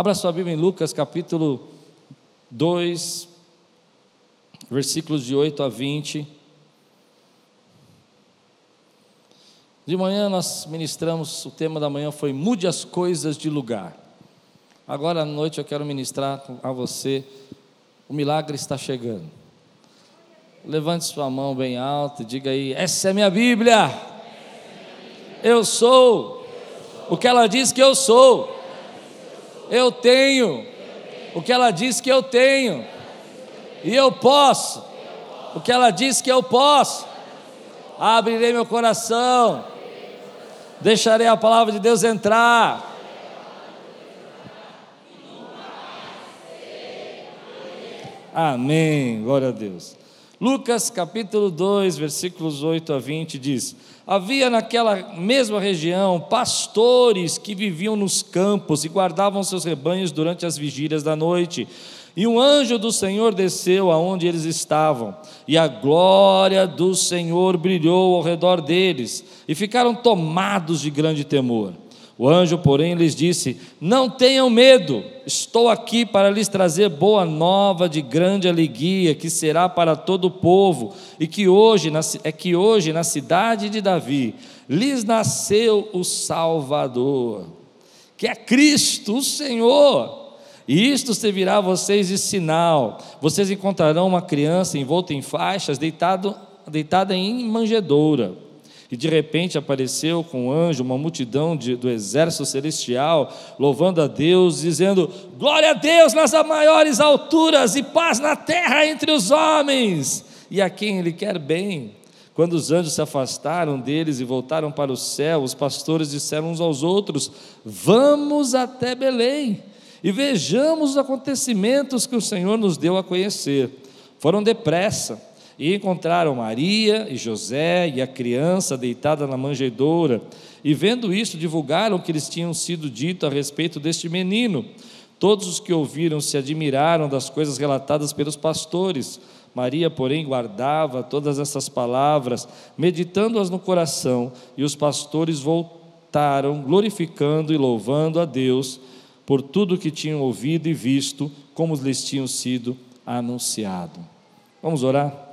Abra sua Bíblia em Lucas capítulo 2, versículos de 8 a 20. De manhã nós ministramos, o tema da manhã foi Mude as coisas de lugar. Agora à noite eu quero ministrar a você, o milagre está chegando. Levante sua mão bem alta e diga aí: Essa é minha Bíblia. Eu sou o que ela diz que eu sou. Eu tenho o que ela diz que eu tenho. E eu posso o que ela diz que eu posso. Abrirei meu coração. Deixarei a palavra de Deus entrar. Amém. Glória a Deus. Lucas capítulo 2, versículos 8 a 20 diz: Havia naquela mesma região pastores que viviam nos campos e guardavam seus rebanhos durante as vigílias da noite. E um anjo do Senhor desceu aonde eles estavam, e a glória do Senhor brilhou ao redor deles, e ficaram tomados de grande temor. O anjo, porém, lhes disse: Não tenham medo, estou aqui para lhes trazer boa nova de grande alegria, que será para todo o povo, e que hoje é que hoje na cidade de Davi lhes nasceu o Salvador, que é Cristo, o Senhor. E isto servirá a vocês de sinal: vocês encontrarão uma criança envolta em faixas, deitado, deitada em manjedoura. E de repente apareceu com um anjo uma multidão de, do exército celestial, louvando a Deus, dizendo: Glória a Deus nas maiores alturas e paz na terra entre os homens, e a quem Ele quer bem. Quando os anjos se afastaram deles e voltaram para o céu, os pastores disseram uns aos outros: Vamos até Belém e vejamos os acontecimentos que o Senhor nos deu a conhecer. Foram depressa e encontraram Maria e José e a criança deitada na manjedoura. E vendo isso, divulgaram o que lhes tinham sido dito a respeito deste menino. Todos os que ouviram se admiraram das coisas relatadas pelos pastores. Maria, porém, guardava todas essas palavras, meditando-as no coração, e os pastores voltaram, glorificando e louvando a Deus por tudo que tinham ouvido e visto, como lhes tinham sido anunciado. Vamos orar?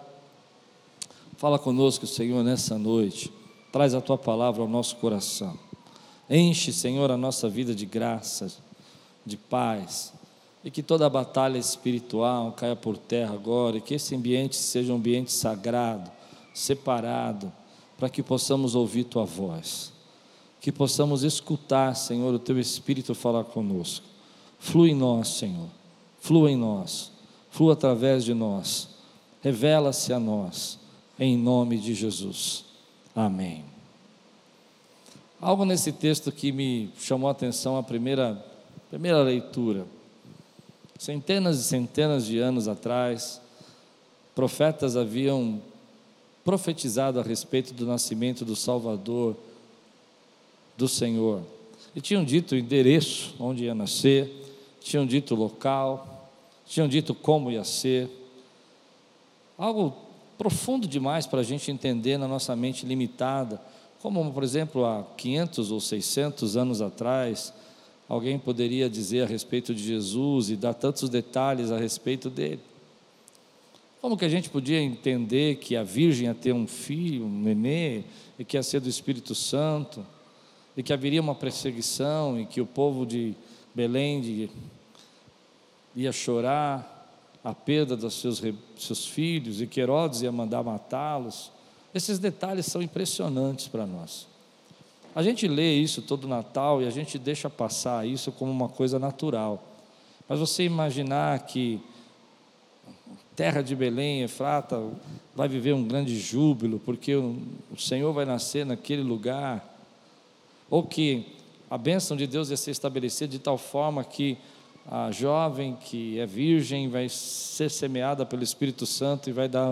Fala conosco, Senhor, nessa noite. Traz a tua palavra ao nosso coração. Enche, Senhor, a nossa vida de graça, de paz. E que toda a batalha espiritual caia por terra agora. E que esse ambiente seja um ambiente sagrado, separado, para que possamos ouvir tua voz. Que possamos escutar, Senhor, o teu Espírito falar conosco. Flui em nós, Senhor. Flua em nós. Flua através de nós. Revela-se a nós em nome de Jesus. Amém. Algo nesse texto que me chamou a atenção a primeira, primeira leitura. Centenas e centenas de anos atrás, profetas haviam profetizado a respeito do nascimento do Salvador, do Senhor. E tinham dito o endereço onde ia nascer, tinham dito o local, tinham dito como ia ser. Algo profundo demais para a gente entender na nossa mente limitada, como, por exemplo, há 500 ou 600 anos atrás, alguém poderia dizer a respeito de Jesus e dar tantos detalhes a respeito dele. Como que a gente podia entender que a Virgem ia ter um filho, um nenê, e que ia ser do Espírito Santo, e que haveria uma perseguição, e que o povo de Belém de, ia chorar, a perda dos seus, seus filhos e que Herodes ia mandar matá-los. Esses detalhes são impressionantes para nós. A gente lê isso todo Natal e a gente deixa passar isso como uma coisa natural. Mas você imaginar que terra de Belém, Efrata, vai viver um grande júbilo, porque o Senhor vai nascer naquele lugar, ou que a bênção de Deus ia ser estabelecida de tal forma que a jovem que é virgem vai ser semeada pelo Espírito Santo e vai dar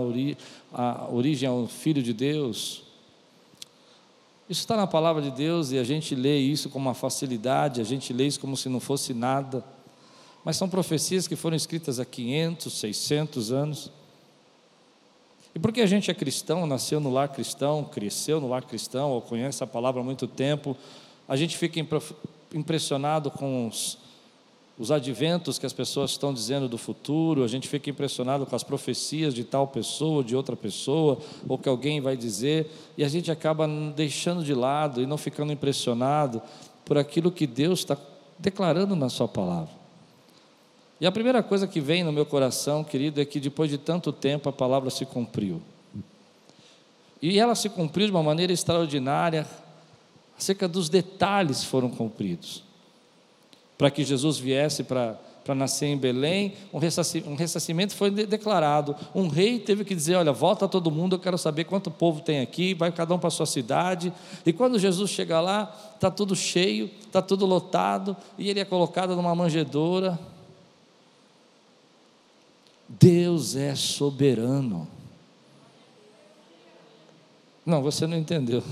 a origem ao Filho de Deus. Isso está na palavra de Deus e a gente lê isso com uma facilidade, a gente lê isso como se não fosse nada. Mas são profecias que foram escritas há 500, 600 anos. E porque a gente é cristão, nasceu no lar cristão, cresceu no lar cristão, ou conhece a palavra há muito tempo, a gente fica impressionado com os os adventos que as pessoas estão dizendo do futuro, a gente fica impressionado com as profecias de tal pessoa, de outra pessoa, ou que alguém vai dizer, e a gente acaba deixando de lado e não ficando impressionado por aquilo que Deus está declarando na Sua palavra. E a primeira coisa que vem no meu coração, querido, é que depois de tanto tempo a palavra se cumpriu. E ela se cumpriu de uma maneira extraordinária, acerca dos detalhes foram cumpridos para que Jesus viesse para para nascer em Belém, um ressarcimento foi declarado. Um rei teve que dizer: Olha, volta todo mundo, eu quero saber quanto povo tem aqui, vai cada um para a sua cidade. E quando Jesus chega lá, está tudo cheio, está tudo lotado, e ele é colocado numa manjedoura. Deus é soberano. Não, você não entendeu.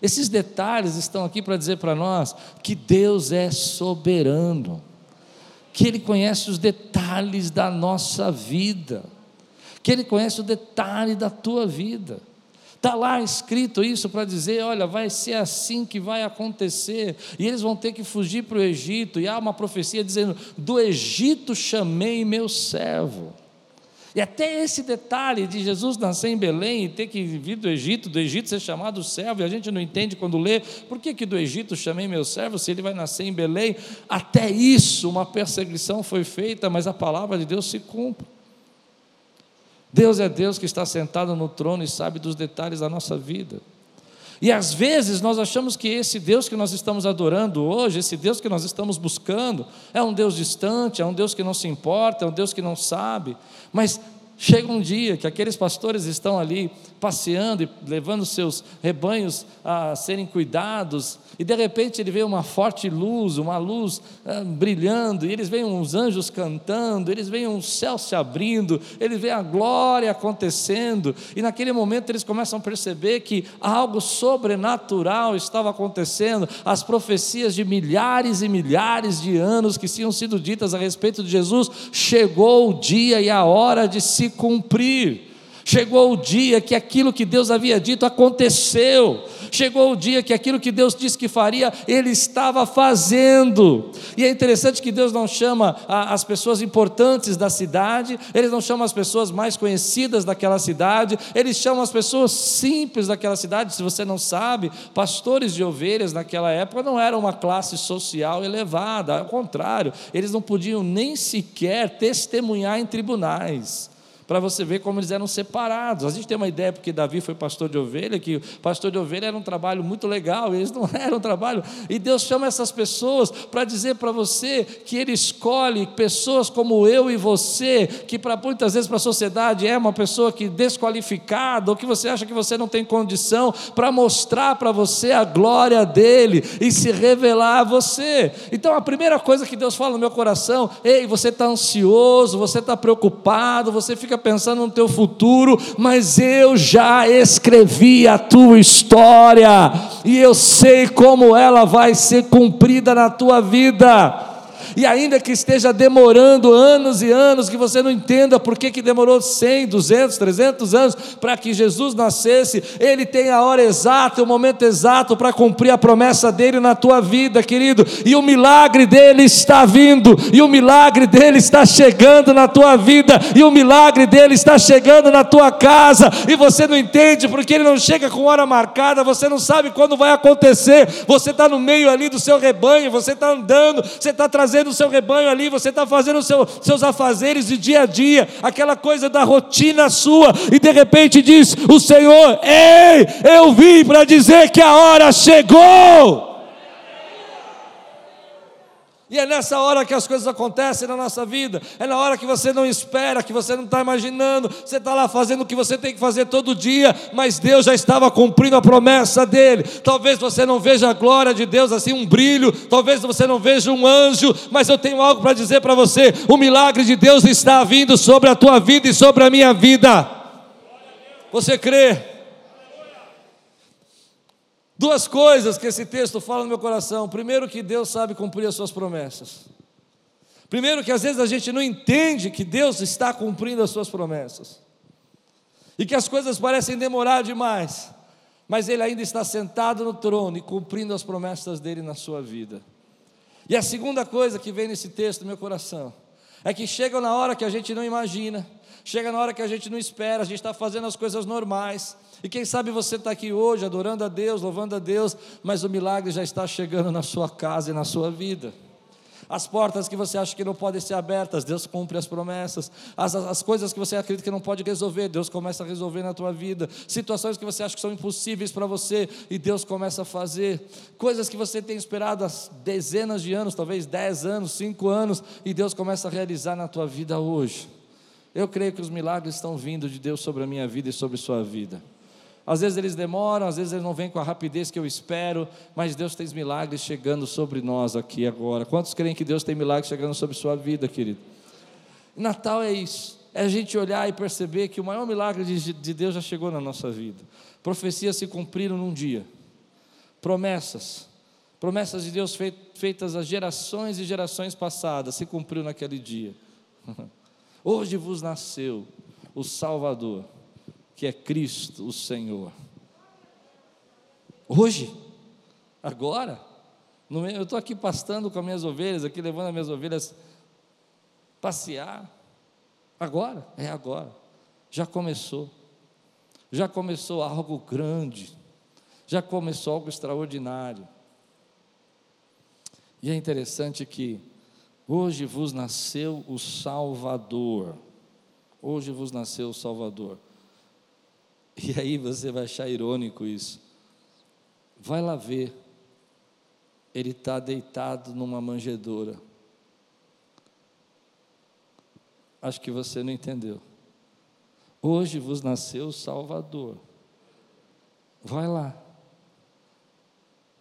Esses detalhes estão aqui para dizer para nós que Deus é soberano, que Ele conhece os detalhes da nossa vida, que Ele conhece o detalhe da tua vida. Está lá escrito isso para dizer: olha, vai ser assim que vai acontecer, e eles vão ter que fugir para o Egito, e há uma profecia dizendo: do Egito chamei meu servo. E até esse detalhe de Jesus nascer em Belém e ter que vir do Egito, do Egito ser chamado servo, e a gente não entende quando lê, por que, que do Egito chamei meu servo se ele vai nascer em Belém? Até isso, uma perseguição foi feita, mas a palavra de Deus se cumpre. Deus é Deus que está sentado no trono e sabe dos detalhes da nossa vida. E às vezes nós achamos que esse Deus que nós estamos adorando hoje, esse Deus que nós estamos buscando, é um Deus distante, é um Deus que não se importa, é um Deus que não sabe. Mas chega um dia que aqueles pastores estão ali passeando e levando seus rebanhos a serem cuidados, e de repente ele vê uma forte luz, uma luz ah, brilhando, e eles veem uns anjos cantando, eles veem um céu se abrindo, eles veem a glória acontecendo, e naquele momento eles começam a perceber que algo sobrenatural estava acontecendo, as profecias de milhares e milhares de anos que tinham sido ditas a respeito de Jesus, chegou o dia e a hora de se cumprir. Chegou o dia que aquilo que Deus havia dito aconteceu. Chegou o dia que aquilo que Deus disse que faria, Ele estava fazendo. E é interessante que Deus não chama as pessoas importantes da cidade, Ele não chama as pessoas mais conhecidas daquela cidade, Ele chama as pessoas simples daquela cidade. Se você não sabe, pastores de ovelhas naquela época não eram uma classe social elevada, ao contrário, eles não podiam nem sequer testemunhar em tribunais para você ver como eles eram separados. A gente tem uma ideia, porque Davi foi pastor de ovelha, que pastor de ovelha era um trabalho muito legal, eles não eram um trabalho. E Deus chama essas pessoas para dizer para você que Ele escolhe pessoas como eu e você, que para muitas vezes para a sociedade é uma pessoa que desqualificada, ou que você acha que você não tem condição, para mostrar para você a glória dele e se revelar a você. Então a primeira coisa que Deus fala no meu coração, ei, você está ansioso, você está preocupado, você fica pensando no teu futuro, mas eu já escrevi a tua história e eu sei como ela vai ser cumprida na tua vida e ainda que esteja demorando anos e anos, que você não entenda por que, que demorou 100, 200, 300 anos para que Jesus nascesse, Ele tem a hora exata, o momento exato para cumprir a promessa dele na tua vida, querido, e o milagre dele está vindo, e o milagre dele está chegando na tua vida, e o milagre dele está chegando na tua casa, e você não entende porque ele não chega com hora marcada, você não sabe quando vai acontecer, você está no meio ali do seu rebanho, você está andando, você está trazendo o seu rebanho ali, você está fazendo os seu, seus afazeres de dia a dia, aquela coisa da rotina sua, e de repente diz: O Senhor, ei, eu vim para dizer que a hora chegou. E é nessa hora que as coisas acontecem na nossa vida. É na hora que você não espera, que você não está imaginando. Você está lá fazendo o que você tem que fazer todo dia, mas Deus já estava cumprindo a promessa dele. Talvez você não veja a glória de Deus assim, um brilho. Talvez você não veja um anjo, mas eu tenho algo para dizer para você: o milagre de Deus está vindo sobre a tua vida e sobre a minha vida. Você crê? Duas coisas que esse texto fala no meu coração. Primeiro, que Deus sabe cumprir as suas promessas. Primeiro, que às vezes a gente não entende que Deus está cumprindo as suas promessas. E que as coisas parecem demorar demais. Mas Ele ainda está sentado no trono e cumprindo as promessas dele na sua vida. E a segunda coisa que vem nesse texto do meu coração é que chega na hora que a gente não imagina, chega na hora que a gente não espera, a gente está fazendo as coisas normais. E quem sabe você está aqui hoje adorando a Deus, louvando a Deus, mas o milagre já está chegando na sua casa e na sua vida. As portas que você acha que não podem ser abertas, Deus cumpre as promessas. As, as coisas que você acredita que não pode resolver, Deus começa a resolver na tua vida. Situações que você acha que são impossíveis para você, e Deus começa a fazer. Coisas que você tem esperado há dezenas de anos, talvez dez anos, cinco anos, e Deus começa a realizar na tua vida hoje. Eu creio que os milagres estão vindo de Deus sobre a minha vida e sobre a sua vida. Às vezes eles demoram, às vezes eles não vêm com a rapidez que eu espero, mas Deus tem milagres chegando sobre nós aqui agora. Quantos creem que Deus tem milagres chegando sobre sua vida, querido? Natal é isso, é a gente olhar e perceber que o maior milagre de Deus já chegou na nossa vida. Profecias se cumpriram num dia, promessas, promessas de Deus feitas às gerações e gerações passadas, se cumpriu naquele dia. Hoje vos nasceu o Salvador que é Cristo o Senhor. Hoje, agora, eu estou aqui pastando com as minhas ovelhas, aqui levando as minhas ovelhas passear. Agora, é agora. Já começou. Já começou algo grande. Já começou algo extraordinário. E é interessante que hoje vos nasceu o Salvador. Hoje vos nasceu o Salvador. E aí você vai achar irônico isso. Vai lá ver. Ele está deitado numa manjedoura. Acho que você não entendeu. Hoje vos nasceu o Salvador. Vai lá.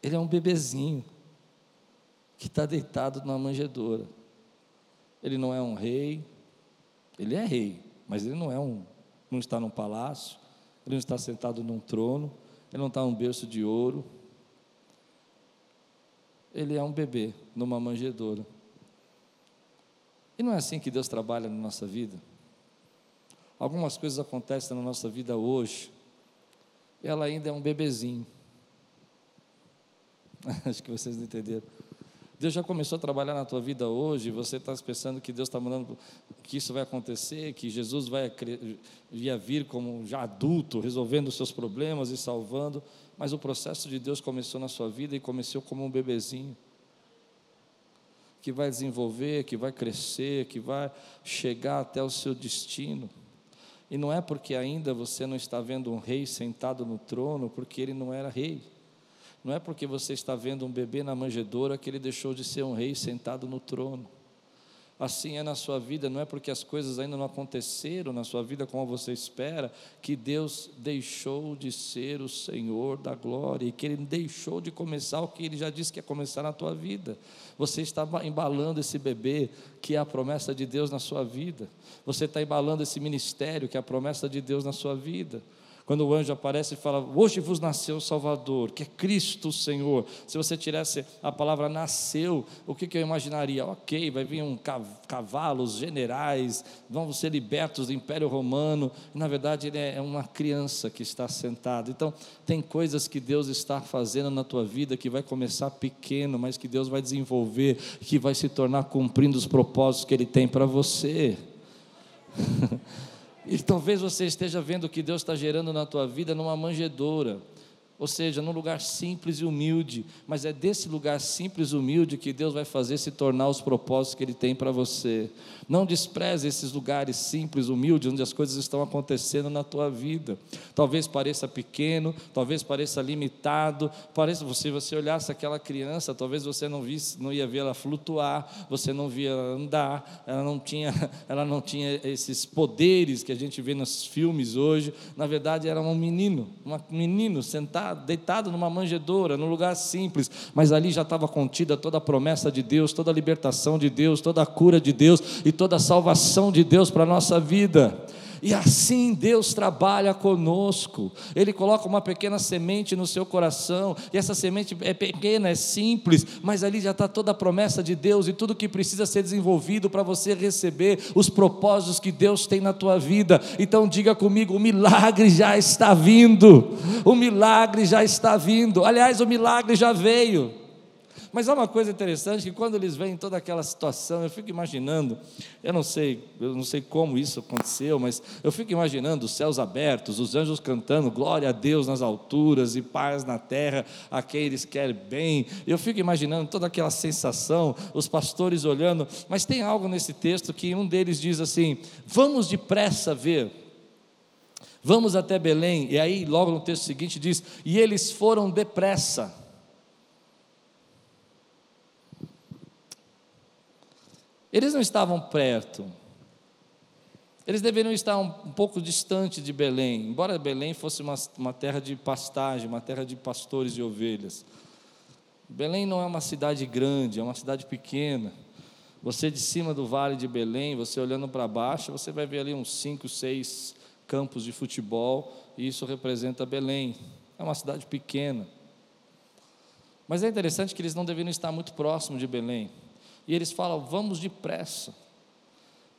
Ele é um bebezinho que está deitado numa manjedoura. Ele não é um rei. Ele é rei, mas ele não é um, não está num palácio ele não está sentado num trono, ele não está num berço de ouro. Ele é um bebê numa manjedoura. E não é assim que Deus trabalha na nossa vida? Algumas coisas acontecem na nossa vida hoje, e ela ainda é um bebezinho. Acho que vocês não entenderam. Deus já começou a trabalhar na tua vida hoje, você está pensando que Deus está mandando que isso vai acontecer, que Jesus vai ia vir como já adulto, resolvendo os seus problemas e salvando, mas o processo de Deus começou na sua vida e começou como um bebezinho que vai desenvolver, que vai crescer, que vai chegar até o seu destino. E não é porque ainda você não está vendo um rei sentado no trono, porque ele não era rei. Não é porque você está vendo um bebê na manjedoura que ele deixou de ser um rei sentado no trono. Assim é na sua vida, não é porque as coisas ainda não aconteceram na sua vida como você espera, que Deus deixou de ser o Senhor da glória e que Ele deixou de começar o que Ele já disse que ia começar na tua vida. Você está embalando esse bebê, que é a promessa de Deus na sua vida. Você está embalando esse ministério, que é a promessa de Deus na sua vida. Quando o anjo aparece e fala: Hoje vos nasceu o Salvador, que é Cristo o Senhor. Se você tirasse a palavra nasceu, o que, que eu imaginaria? Ok, vai vir um cavalos, generais, vão ser libertos do Império Romano. Na verdade, ele é uma criança que está sentada. Então, tem coisas que Deus está fazendo na tua vida que vai começar pequeno, mas que Deus vai desenvolver, que vai se tornar cumprindo os propósitos que Ele tem para você. E talvez você esteja vendo que Deus está gerando na tua vida numa manjedoura ou seja, num lugar simples e humilde, mas é desse lugar simples e humilde que Deus vai fazer se tornar os propósitos que Ele tem para você. Não despreze esses lugares simples, humildes, onde as coisas estão acontecendo na tua vida. Talvez pareça pequeno, talvez pareça limitado, pareça você você olhasse aquela criança, talvez você não visse, não ia ver ela flutuar, você não via ela andar, ela não tinha, ela não tinha esses poderes que a gente vê nos filmes hoje. Na verdade, era um menino, um menino sentado deitado numa manjedoura, num lugar simples, mas ali já estava contida toda a promessa de Deus, toda a libertação de Deus, toda a cura de Deus e toda a salvação de Deus para a nossa vida. E assim Deus trabalha conosco. Ele coloca uma pequena semente no seu coração, e essa semente é pequena, é simples, mas ali já está toda a promessa de Deus e tudo que precisa ser desenvolvido para você receber os propósitos que Deus tem na tua vida. Então diga comigo: o milagre já está vindo. O milagre já está vindo. Aliás, o milagre já veio Mas há uma coisa interessante que quando eles veem toda aquela situação, eu fico imaginando, eu não sei, eu não sei como isso aconteceu, mas eu fico imaginando os céus abertos, os anjos cantando glória a Deus nas alturas e paz na terra a quem eles querem bem. Eu fico imaginando toda aquela sensação, os pastores olhando, mas tem algo nesse texto que um deles diz assim: "Vamos depressa ver Vamos até Belém, e aí, logo no texto seguinte, diz: E eles foram depressa. Eles não estavam perto, eles deveriam estar um, um pouco distante de Belém, embora Belém fosse uma, uma terra de pastagem, uma terra de pastores e ovelhas. Belém não é uma cidade grande, é uma cidade pequena. Você de cima do vale de Belém, você olhando para baixo, você vai ver ali uns cinco, seis campos de futebol, e isso representa Belém. É uma cidade pequena. Mas é interessante que eles não deveriam estar muito próximos de Belém. E eles falam: vamos depressa.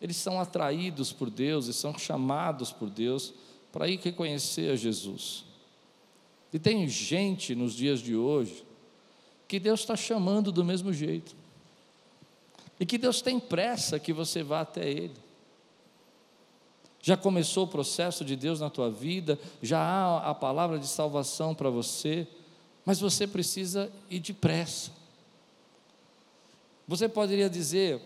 Eles são atraídos por Deus e são chamados por Deus para ir reconhecer a Jesus. E tem gente nos dias de hoje que Deus está chamando do mesmo jeito. E que Deus tem pressa que você vá até Ele. Já começou o processo de Deus na tua vida, já há a palavra de salvação para você, mas você precisa ir depressa. Você poderia dizer,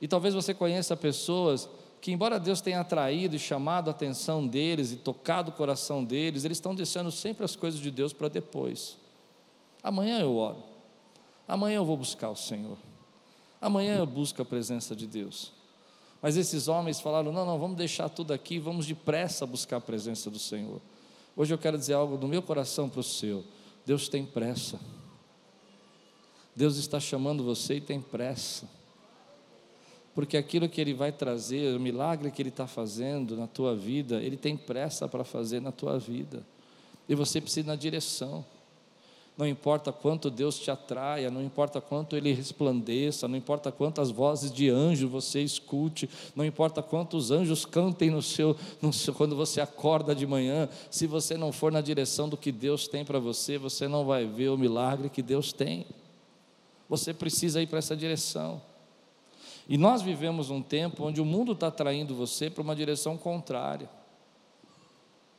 e talvez você conheça pessoas que, embora Deus tenha atraído e chamado a atenção deles e tocado o coração deles, eles estão deixando sempre as coisas de Deus para depois. Amanhã eu oro, amanhã eu vou buscar o Senhor, amanhã eu busco a presença de Deus. Mas esses homens falaram: não, não, vamos deixar tudo aqui, vamos depressa buscar a presença do Senhor. Hoje eu quero dizer algo do meu coração para o seu: Deus tem pressa. Deus está chamando você e tem pressa. Porque aquilo que Ele vai trazer, o milagre que Ele está fazendo na tua vida, Ele tem pressa para fazer na tua vida. E você precisa ir na direção não importa quanto Deus te atraia, não importa quanto Ele resplandeça, não importa quantas vozes de anjo você escute, não importa quantos anjos cantem no seu, no seu, quando você acorda de manhã, se você não for na direção do que Deus tem para você, você não vai ver o milagre que Deus tem. Você precisa ir para essa direção. E nós vivemos um tempo onde o mundo está atraindo você para uma direção contrária.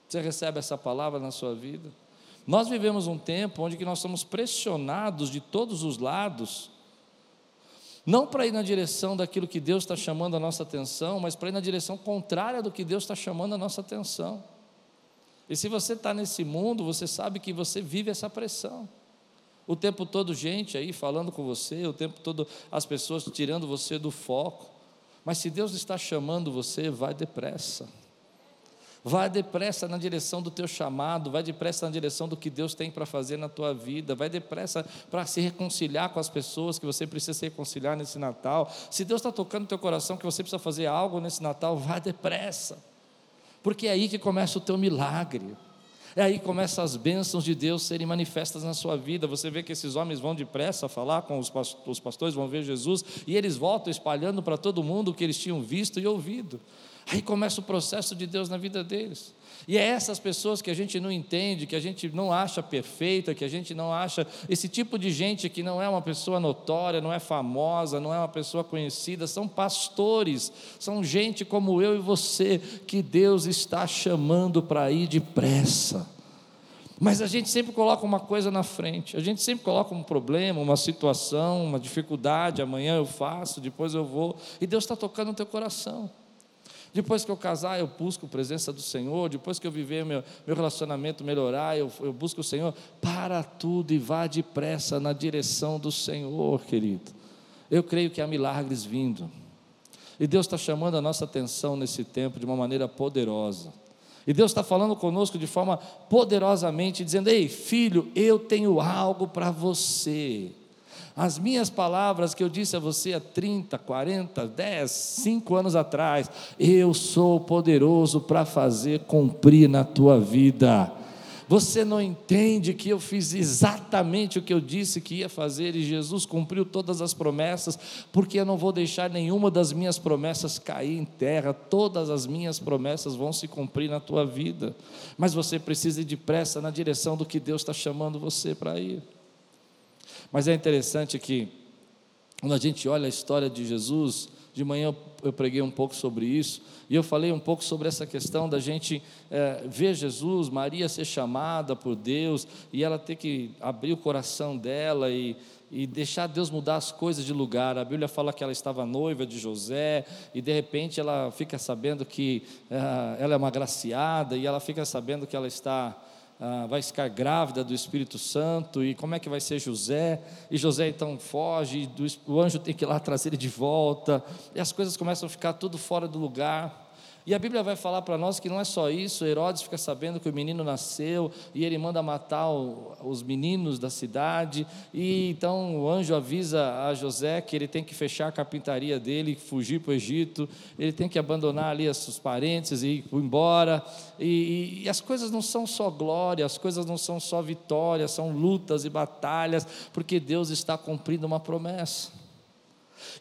Você recebe essa palavra na sua vida? Nós vivemos um tempo onde que nós somos pressionados de todos os lados, não para ir na direção daquilo que Deus está chamando a nossa atenção, mas para ir na direção contrária do que Deus está chamando a nossa atenção. E se você está nesse mundo, você sabe que você vive essa pressão. O tempo todo, gente aí falando com você, o tempo todo as pessoas tirando você do foco. Mas se Deus está chamando você, vai depressa. Vai depressa na direção do teu chamado, vai depressa na direção do que Deus tem para fazer na tua vida, vai depressa para se reconciliar com as pessoas que você precisa se reconciliar nesse Natal. Se Deus está tocando no teu coração que você precisa fazer algo nesse Natal, vai depressa, porque é aí que começa o teu milagre. É aí começam as bênçãos de Deus serem manifestas na sua vida. Você vê que esses homens vão depressa falar com os pastores, vão ver Jesus, e eles voltam espalhando para todo mundo o que eles tinham visto e ouvido. Aí começa o processo de Deus na vida deles. E é essas pessoas que a gente não entende, que a gente não acha perfeita, que a gente não acha. Esse tipo de gente que não é uma pessoa notória, não é famosa, não é uma pessoa conhecida, são pastores, são gente como eu e você, que Deus está chamando para ir depressa. Mas a gente sempre coloca uma coisa na frente, a gente sempre coloca um problema, uma situação, uma dificuldade. Amanhã eu faço, depois eu vou, e Deus está tocando no teu coração. Depois que eu casar, eu busco a presença do Senhor. Depois que eu viver meu, meu relacionamento melhorar, eu, eu busco o Senhor. Para tudo e vá depressa na direção do Senhor, querido. Eu creio que há milagres vindo. E Deus está chamando a nossa atenção nesse tempo de uma maneira poderosa. E Deus está falando conosco de forma poderosamente, dizendo: Ei, filho, eu tenho algo para você. As minhas palavras que eu disse a você há 30, 40, 10, 5 anos atrás, eu sou poderoso para fazer cumprir na tua vida. Você não entende que eu fiz exatamente o que eu disse que ia fazer e Jesus cumpriu todas as promessas, porque eu não vou deixar nenhuma das minhas promessas cair em terra, todas as minhas promessas vão se cumprir na tua vida, mas você precisa ir depressa na direção do que Deus está chamando você para ir. Mas é interessante que, quando a gente olha a história de Jesus, de manhã eu preguei um pouco sobre isso, e eu falei um pouco sobre essa questão da gente é, ver Jesus, Maria ser chamada por Deus, e ela ter que abrir o coração dela e, e deixar Deus mudar as coisas de lugar. A Bíblia fala que ela estava noiva de José, e de repente ela fica sabendo que é, ela é uma graciada, e ela fica sabendo que ela está ah, vai ficar grávida do Espírito Santo, e como é que vai ser José? E José então foge, do, o anjo tem que ir lá trazer ele de volta, e as coisas começam a ficar tudo fora do lugar. E a Bíblia vai falar para nós que não é só isso, Herodes fica sabendo que o menino nasceu e ele manda matar o, os meninos da cidade, e então o anjo avisa a José que ele tem que fechar a carpintaria dele, fugir para o Egito, ele tem que abandonar ali os parentes e ir embora, e, e, e as coisas não são só glória, as coisas não são só vitória, são lutas e batalhas, porque Deus está cumprindo uma promessa.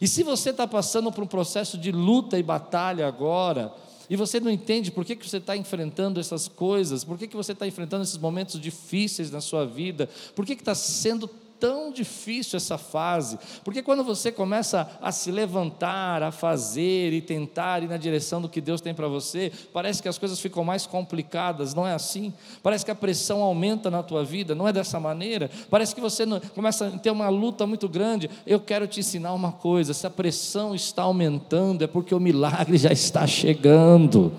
E se você está passando por um processo de luta e batalha agora, e você não entende por que, que você está enfrentando essas coisas, por que, que você está enfrentando esses momentos difíceis na sua vida, por que está sendo tão difícil essa fase, porque quando você começa a se levantar, a fazer e tentar ir na direção do que Deus tem para você, parece que as coisas ficam mais complicadas, não é assim? Parece que a pressão aumenta na tua vida, não é dessa maneira? Parece que você começa a ter uma luta muito grande. Eu quero te ensinar uma coisa: se a pressão está aumentando, é porque o milagre já está chegando.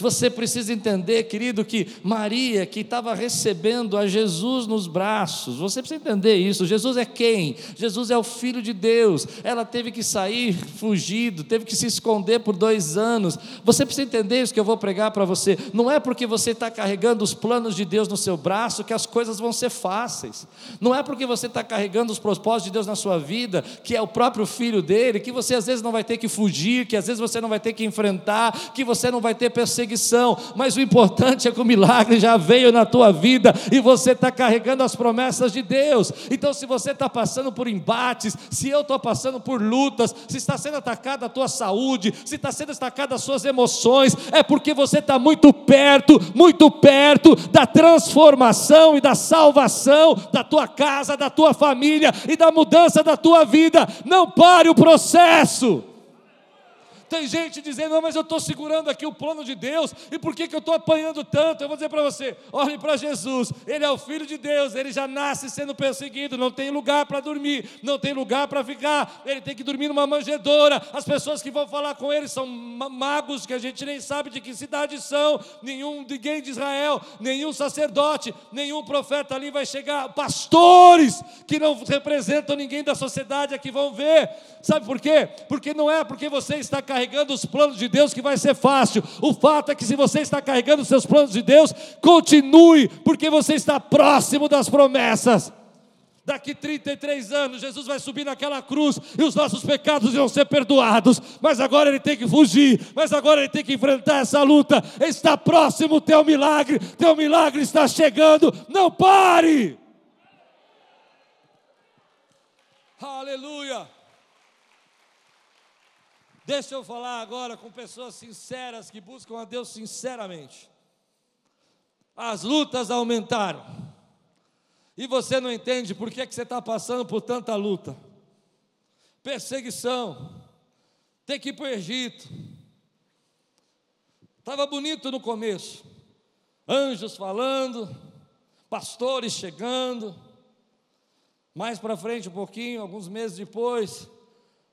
Você precisa entender, querido, que Maria, que estava recebendo a Jesus nos braços, você precisa entender isso. Jesus é quem? Jesus é o Filho de Deus. Ela teve que sair fugido, teve que se esconder por dois anos. Você precisa entender isso que eu vou pregar para você. Não é porque você está carregando os planos de Deus no seu braço que as coisas vão ser fáceis. Não é porque você está carregando os propósitos de Deus na sua vida, que é o próprio Filho dele, que você às vezes não vai ter que fugir, que às vezes você não vai ter que enfrentar, que você não vai ter perseguição mas o importante é que o milagre já veio na tua vida e você está carregando as promessas de Deus. Então, se você está passando por embates, se eu estou passando por lutas, se está sendo atacada a tua saúde, se está sendo atacada as suas emoções, é porque você está muito perto, muito perto da transformação e da salvação da tua casa, da tua família e da mudança da tua vida. Não pare o processo. Tem gente dizendo, não, mas eu estou segurando aqui o plano de Deus, e por que, que eu estou apanhando tanto? Eu vou dizer para você: olhe para Jesus, Ele é o Filho de Deus, ele já nasce sendo perseguido, não tem lugar para dormir, não tem lugar para ficar, ele tem que dormir numa manjedoura. As pessoas que vão falar com ele são magos que a gente nem sabe de que cidade são, nenhum ninguém de Israel, nenhum sacerdote, nenhum profeta ali vai chegar, pastores que não representam ninguém da sociedade é que vão ver, sabe por quê? Porque não é porque você está caindo carregando os planos de Deus que vai ser fácil. O fato é que se você está carregando os seus planos de Deus, continue, porque você está próximo das promessas. Daqui 33 anos, Jesus vai subir naquela cruz e os nossos pecados vão ser perdoados. Mas agora ele tem que fugir, mas agora ele tem que enfrentar essa luta. Está próximo o teu milagre, teu milagre está chegando. Não pare! Aleluia! Deixa eu falar agora com pessoas sinceras que buscam a Deus sinceramente. As lutas aumentaram. E você não entende por que, que você está passando por tanta luta. Perseguição. Ter que ir para o Egito. Estava bonito no começo. Anjos falando, pastores chegando. Mais para frente um pouquinho, alguns meses depois,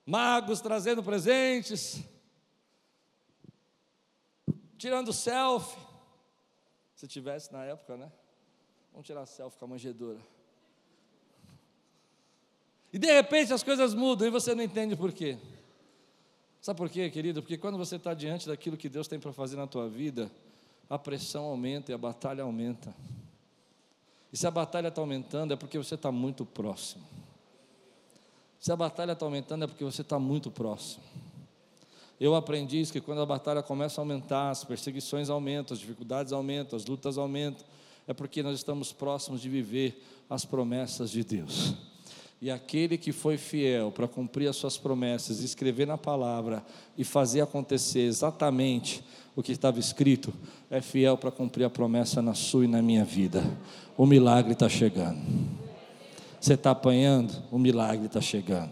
magos trazendo presentes, tirando selfie. Se tivesse na época, né? Vamos tirar selfie com a manjedoura. E de repente as coisas mudam e você não entende por quê. Sabe por quê, querido? Porque quando você está diante daquilo que Deus tem para fazer na tua vida, a pressão aumenta e a batalha aumenta. E se a batalha está aumentando, é porque você está muito próximo. Se a batalha está aumentando é porque você está muito próximo. Eu aprendi isso que quando a batalha começa a aumentar, as perseguições aumentam, as dificuldades aumentam, as lutas aumentam, é porque nós estamos próximos de viver as promessas de Deus. E aquele que foi fiel para cumprir as suas promessas, escrever na palavra e fazer acontecer exatamente o que estava escrito, é fiel para cumprir a promessa na sua e na minha vida. O milagre está chegando. Você está apanhando, o milagre está chegando.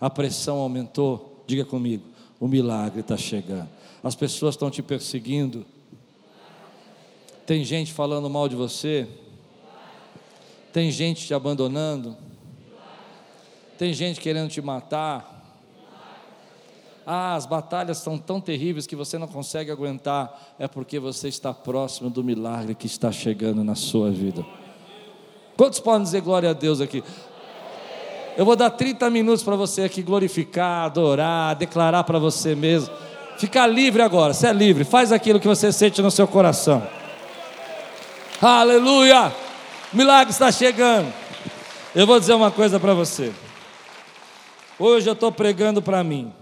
A pressão aumentou, diga comigo, o milagre está chegando. As pessoas estão te perseguindo. Tem gente falando mal de você. Tem gente te abandonando. Tem gente querendo te matar. Ah, as batalhas são tão terríveis que você não consegue aguentar. É porque você está próximo do milagre que está chegando na sua vida. Quantos podem dizer glória a Deus aqui? Eu vou dar 30 minutos para você aqui glorificar, adorar, declarar para você mesmo. Ficar livre agora, você é livre, faz aquilo que você sente no seu coração. Aleluia! O milagre está chegando. Eu vou dizer uma coisa para você. Hoje eu estou pregando para mim.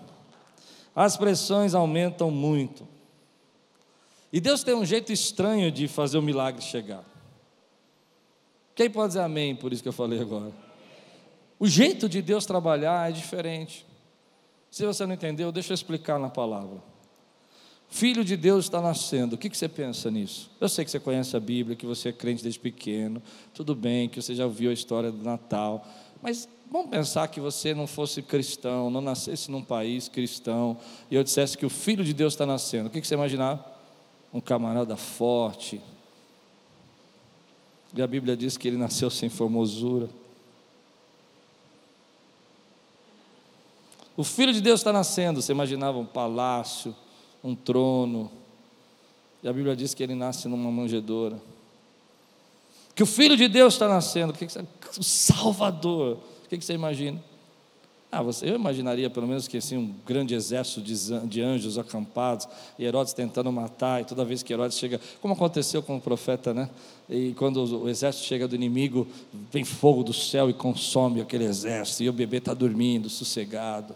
As pressões aumentam muito. E Deus tem um jeito estranho de fazer o milagre chegar. Quem pode dizer amém por isso que eu falei agora? O jeito de Deus trabalhar é diferente. Se você não entendeu, deixa eu explicar na palavra. Filho de Deus está nascendo, o que você pensa nisso? Eu sei que você conhece a Bíblia, que você é crente desde pequeno, tudo bem, que você já ouviu a história do Natal, mas vamos pensar que você não fosse cristão, não nascesse num país cristão, e eu dissesse que o Filho de Deus está nascendo, o que você imaginar? Um camarada forte, e a Bíblia diz que ele nasceu sem formosura. O Filho de Deus está nascendo, você imaginava um palácio, um trono. E a Bíblia diz que ele nasce numa manjedoura. Que o Filho de Deus está nascendo, o Salvador. O que você imagina? Ah, você, eu imaginaria pelo menos que assim, um grande exército de, de anjos acampados, e Herodes tentando matar, e toda vez que Herodes chega, como aconteceu com o profeta, né? E quando o exército chega do inimigo, vem fogo do céu e consome aquele exército, e o bebê está dormindo, sossegado.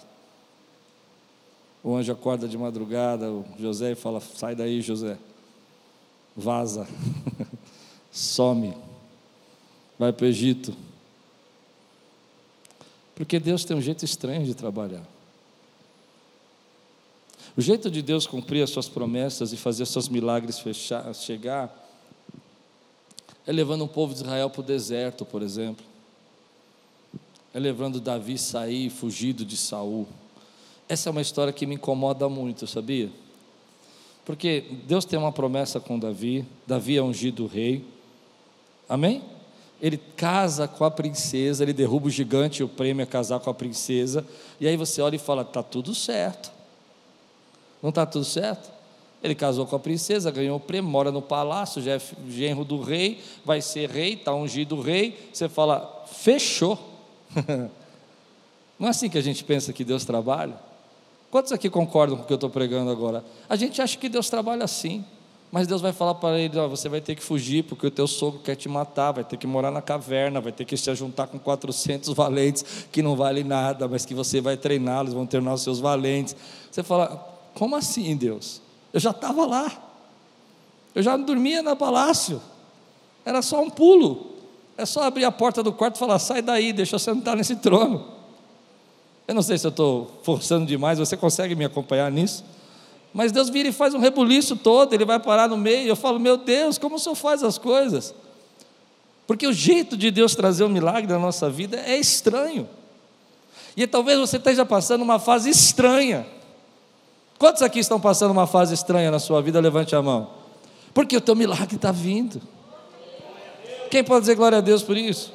O anjo acorda de madrugada, o José fala: sai daí, José, vaza, some, vai para o Egito. Porque Deus tem um jeito estranho de trabalhar. O jeito de Deus cumprir as suas promessas e fazer seus milagres fechar, chegar é levando o povo de Israel para o deserto, por exemplo. É levando Davi sair fugido de Saul. Essa é uma história que me incomoda muito, sabia? Porque Deus tem uma promessa com Davi, Davi é ungido rei. Amém? Ele casa com a princesa, ele derruba o gigante, o prêmio é casar com a princesa, e aí você olha e fala: está tudo certo. Não está tudo certo? Ele casou com a princesa, ganhou o prêmio, mora no palácio, já é genro do rei, vai ser rei, está ungido rei. Você fala: fechou. Não é assim que a gente pensa que Deus trabalha? Quantos aqui concordam com o que eu estou pregando agora? A gente acha que Deus trabalha assim, mas Deus vai falar para ele: você vai ter que fugir porque o teu sogro quer te matar, vai ter que morar na caverna, vai ter que se juntar com 400 valentes que não valem nada, mas que você vai treiná-los, vão treinar os seus valentes. Você fala: como assim, Deus? Eu já estava lá, eu já dormia no palácio, era só um pulo, é só abrir a porta do quarto e falar: sai daí, deixa eu sentar nesse trono. Eu não sei se eu estou forçando demais, você consegue me acompanhar nisso? Mas Deus vira e faz um rebuliço todo, ele vai parar no meio. Eu falo, meu Deus, como o Senhor faz as coisas? Porque o jeito de Deus trazer um milagre na nossa vida é estranho. E talvez você esteja passando uma fase estranha. Quantos aqui estão passando uma fase estranha na sua vida? Levante a mão. Porque o teu milagre está vindo. Quem pode dizer glória a Deus por isso?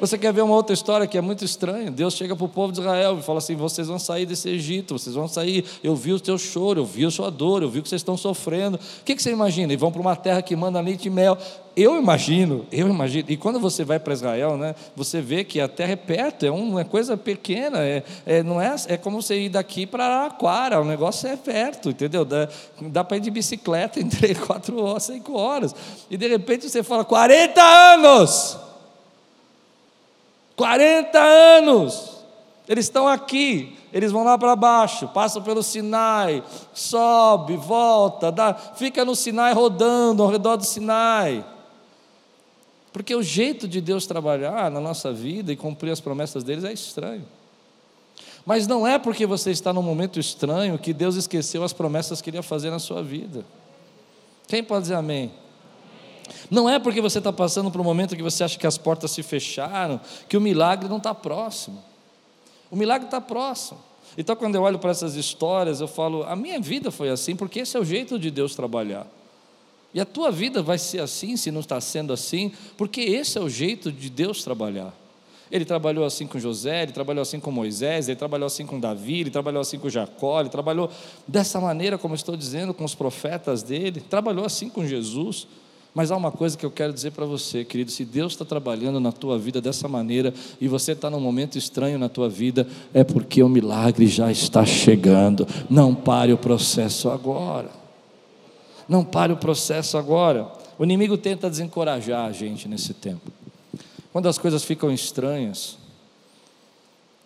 Você quer ver uma outra história que é muito estranha? Deus chega para o povo de Israel e fala assim: vocês vão sair desse Egito, vocês vão sair. Eu vi o teu choro, eu vi a sua dor, eu vi o que vocês estão sofrendo. O que, que você imagina? E vão para uma terra que manda leite e mel. Eu imagino, eu imagino. E quando você vai para Israel, né, você vê que a terra é perto, é uma coisa pequena. É, é não é, é como você ir daqui para Araquara, o negócio é perto, entendeu? Dá, dá para ir de bicicleta em três, quatro horas, cinco horas. E de repente você fala: 40 anos! 40 anos. Eles estão aqui, eles vão lá para baixo, passam pelo Sinai, sobe, volta, dá, fica no Sinai rodando ao redor do Sinai. Porque o jeito de Deus trabalhar na nossa vida e cumprir as promessas deles é estranho. Mas não é porque você está num momento estranho que Deus esqueceu as promessas que Ele ia fazer na sua vida. Quem pode dizer amém? Não é porque você está passando por um momento que você acha que as portas se fecharam, que o milagre não está próximo. O milagre está próximo. Então, quando eu olho para essas histórias, eu falo: a minha vida foi assim, porque esse é o jeito de Deus trabalhar. E a tua vida vai ser assim, se não está sendo assim, porque esse é o jeito de Deus trabalhar. Ele trabalhou assim com José, ele trabalhou assim com Moisés, ele trabalhou assim com Davi, ele trabalhou assim com Jacó, ele trabalhou dessa maneira, como estou dizendo, com os profetas dele, trabalhou assim com Jesus. Mas há uma coisa que eu quero dizer para você, querido: se Deus está trabalhando na tua vida dessa maneira e você está num momento estranho na tua vida, é porque o milagre já está chegando. Não pare o processo agora. Não pare o processo agora. O inimigo tenta desencorajar a gente nesse tempo. Quando as coisas ficam estranhas,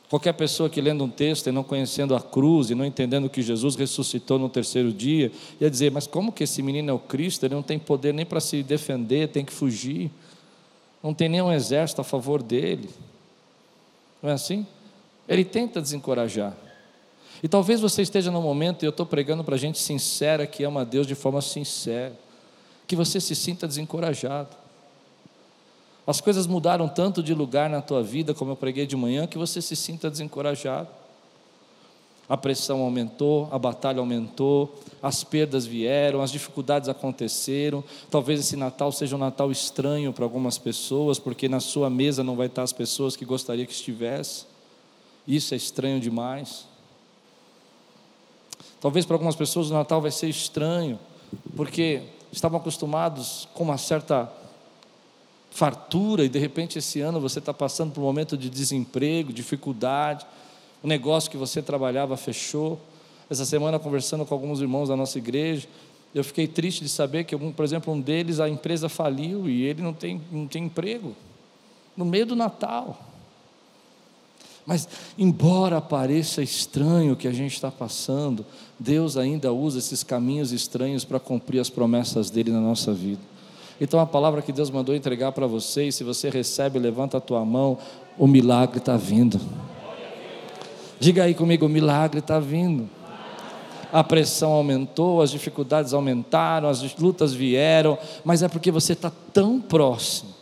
qualquer pessoa que lendo um texto e não conhecendo a cruz e não entendendo que Jesus ressuscitou no terceiro dia, ia dizer: Mas como que esse menino é o Cristo? Ele não tem poder nem para se defender, tem que fugir, não tem nenhum exército a favor dele. Não é assim? Ele tenta desencorajar. E talvez você esteja num momento, e eu estou pregando para gente sincera que ama a Deus de forma sincera, que você se sinta desencorajado. As coisas mudaram tanto de lugar na tua vida, como eu preguei de manhã, que você se sinta desencorajado. A pressão aumentou, a batalha aumentou, as perdas vieram, as dificuldades aconteceram. Talvez esse Natal seja um Natal estranho para algumas pessoas, porque na sua mesa não vai estar as pessoas que gostaria que estivesse. Isso é estranho demais. Talvez para algumas pessoas o Natal vai ser estranho, porque estavam acostumados com uma certa fartura e de repente esse ano você está passando por um momento de desemprego, dificuldade, o negócio que você trabalhava fechou. Essa semana, conversando com alguns irmãos da nossa igreja, eu fiquei triste de saber que, por exemplo, um deles, a empresa faliu e ele não tem, não tem emprego, no meio do Natal. Mas, embora pareça estranho o que a gente está passando, Deus ainda usa esses caminhos estranhos para cumprir as promessas dele na nossa vida. Então a palavra que Deus mandou entregar para você, e se você recebe, levanta a tua mão, o milagre está vindo. Diga aí comigo, o milagre está vindo. A pressão aumentou, as dificuldades aumentaram, as lutas vieram, mas é porque você está tão próximo.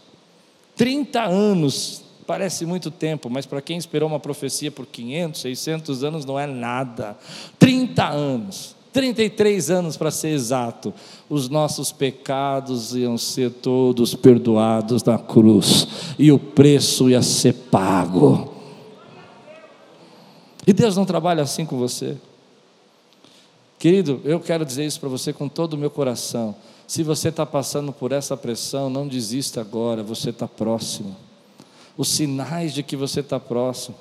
30 anos parece muito tempo, mas para quem esperou uma profecia por 500, 600 anos não é nada. 30 anos. 33 anos para ser exato, os nossos pecados iam ser todos perdoados na cruz, e o preço ia ser pago. E Deus não trabalha assim com você. Querido, eu quero dizer isso para você com todo o meu coração. Se você está passando por essa pressão, não desista agora, você está próximo. Os sinais de que você está próximo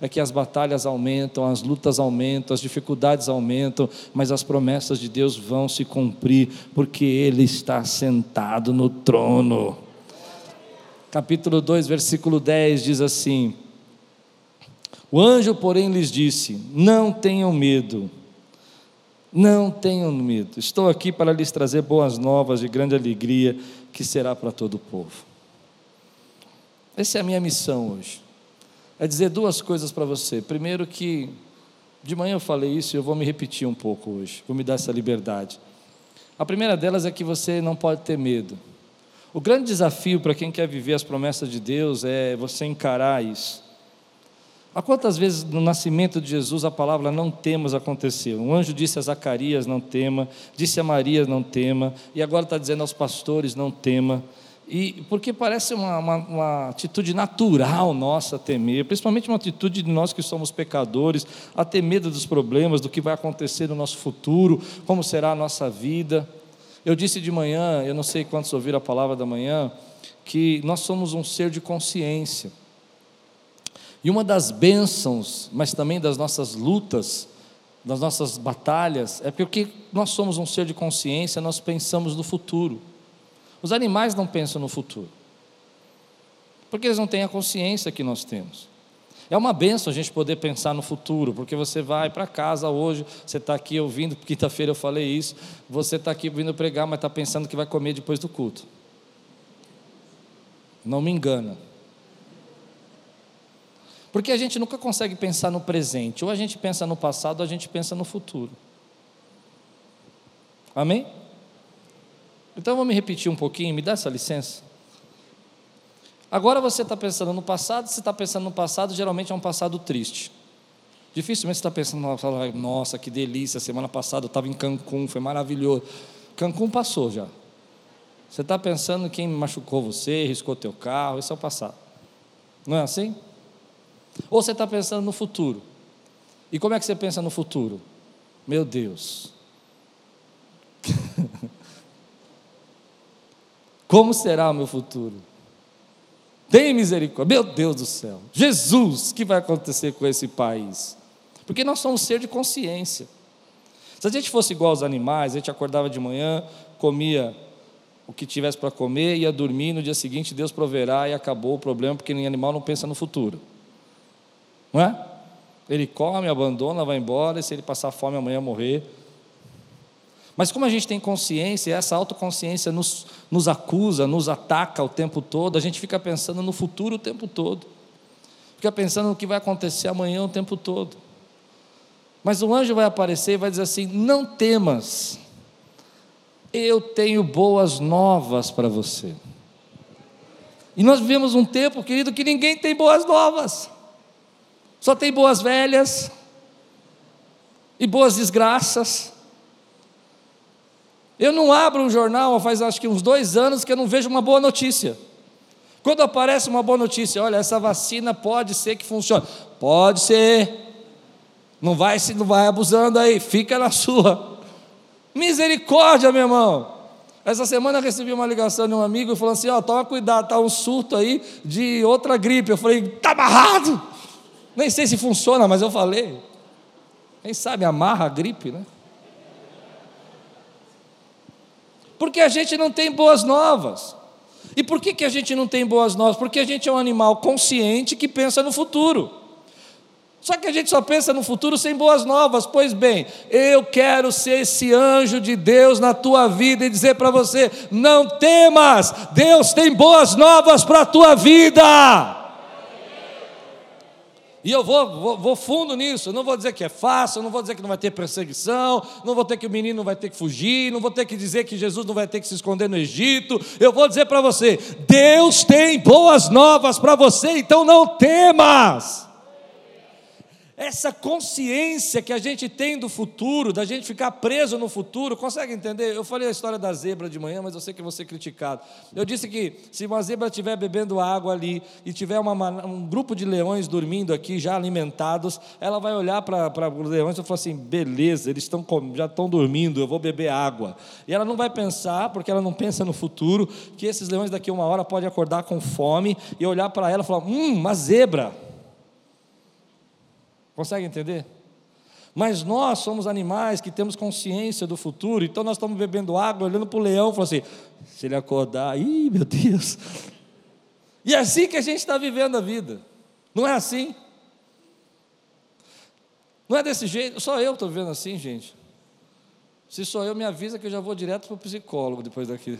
é que as batalhas aumentam, as lutas aumentam, as dificuldades aumentam, mas as promessas de Deus vão se cumprir, porque Ele está sentado no trono. Capítulo 2, versículo 10 diz assim: O anjo, porém, lhes disse: Não tenham medo, não tenham medo, estou aqui para lhes trazer boas novas de grande alegria, que será para todo o povo. Essa é a minha missão hoje é dizer duas coisas para você. Primeiro, que de manhã eu falei isso e eu vou me repetir um pouco hoje, vou me dar essa liberdade. A primeira delas é que você não pode ter medo. O grande desafio para quem quer viver as promessas de Deus é você encarar isso. Há quantas vezes no nascimento de Jesus a palavra não temas aconteceu? Um anjo disse a Zacarias: não tema, disse a Maria: não tema, e agora está dizendo aos pastores: não tema. E porque parece uma, uma, uma, atitude natural nossa temer, principalmente uma atitude de nós que somos pecadores, a ter medo dos problemas, do que vai acontecer no nosso futuro, como será a nossa vida. Eu disse de manhã, eu não sei quantos ouviram a palavra da manhã, que nós somos um ser de consciência. E uma das bênçãos, mas também das nossas lutas, das nossas batalhas, é porque nós somos um ser de consciência, nós pensamos no futuro. Os animais não pensam no futuro, porque eles não têm a consciência que nós temos. É uma benção a gente poder pensar no futuro, porque você vai para casa hoje, você está aqui ouvindo, quinta-feira eu falei isso, você está aqui vindo pregar, mas está pensando que vai comer depois do culto. Não me engana. Porque a gente nunca consegue pensar no presente, ou a gente pensa no passado, ou a gente pensa no futuro. Amém? Então me repetir um pouquinho, me dá essa licença. Agora você está pensando no passado, se está pensando no passado, geralmente é um passado triste. Dificilmente você está pensando no passado, nossa, que delícia, semana passada eu estava em Cancún, foi maravilhoso. Cancún passou já. Você está pensando em quem machucou você, riscou teu carro, isso é o passado. Não é assim? Ou você está pensando no futuro. E como é que você pensa no futuro? Meu Deus. Como será o meu futuro? Tem misericórdia. Meu Deus do céu. Jesus, o que vai acontecer com esse país? Porque nós somos ser de consciência. Se a gente fosse igual aos animais, a gente acordava de manhã, comia o que tivesse para comer, ia dormir, no dia seguinte Deus proverá e acabou o problema, porque nem animal não pensa no futuro. Não é? Ele come, abandona, vai embora, e se ele passar fome amanhã morrer. Mas como a gente tem consciência, essa autoconsciência nos, nos acusa, nos ataca o tempo todo, a gente fica pensando no futuro o tempo todo. Fica pensando no que vai acontecer amanhã o tempo todo. Mas o anjo vai aparecer e vai dizer assim: Não temas, eu tenho boas novas para você. E nós vivemos um tempo, querido, que ninguém tem boas novas, só tem boas velhas e boas desgraças. Eu não abro um jornal faz acho que uns dois anos que eu não vejo uma boa notícia. Quando aparece uma boa notícia, olha, essa vacina pode ser que funcione. Pode ser. Não vai se não vai abusando aí, fica na sua. Misericórdia, meu irmão. Essa semana eu recebi uma ligação de um amigo e falou assim: ó, oh, toma cuidado, tá um surto aí de outra gripe. Eu falei, tá amarrado. Nem sei se funciona, mas eu falei. Quem sabe amarra a gripe, né? Porque a gente não tem boas novas. E por que, que a gente não tem boas novas? Porque a gente é um animal consciente que pensa no futuro. Só que a gente só pensa no futuro sem boas novas. Pois bem, eu quero ser esse anjo de Deus na tua vida e dizer para você: não temas, Deus tem boas novas para a tua vida. E eu vou, vou, vou, fundo nisso. Eu não vou dizer que é fácil, não vou dizer que não vai ter perseguição, não vou ter que o menino não vai ter que fugir, não vou ter que dizer que Jesus não vai ter que se esconder no Egito. Eu vou dizer para você: Deus tem boas novas para você, então não temas. Essa consciência que a gente tem do futuro, da gente ficar preso no futuro, consegue entender? Eu falei a história da zebra de manhã, mas eu sei que vou ser criticado. Eu disse que se uma zebra estiver bebendo água ali e tiver uma, um grupo de leões dormindo aqui, já alimentados, ela vai olhar para os leões e falar assim: beleza, eles estão já estão dormindo, eu vou beber água. E ela não vai pensar, porque ela não pensa no futuro, que esses leões daqui a uma hora podem acordar com fome e olhar para ela e falar: hum, uma zebra. Consegue entender? Mas nós somos animais que temos consciência do futuro, então nós estamos bebendo água, olhando para o leão, falando assim: se ele acordar, ih, meu Deus. E é assim que a gente está vivendo a vida, não é assim? Não é desse jeito, só eu estou vivendo assim, gente. Se sou eu, me avisa que eu já vou direto para o psicólogo depois daqui.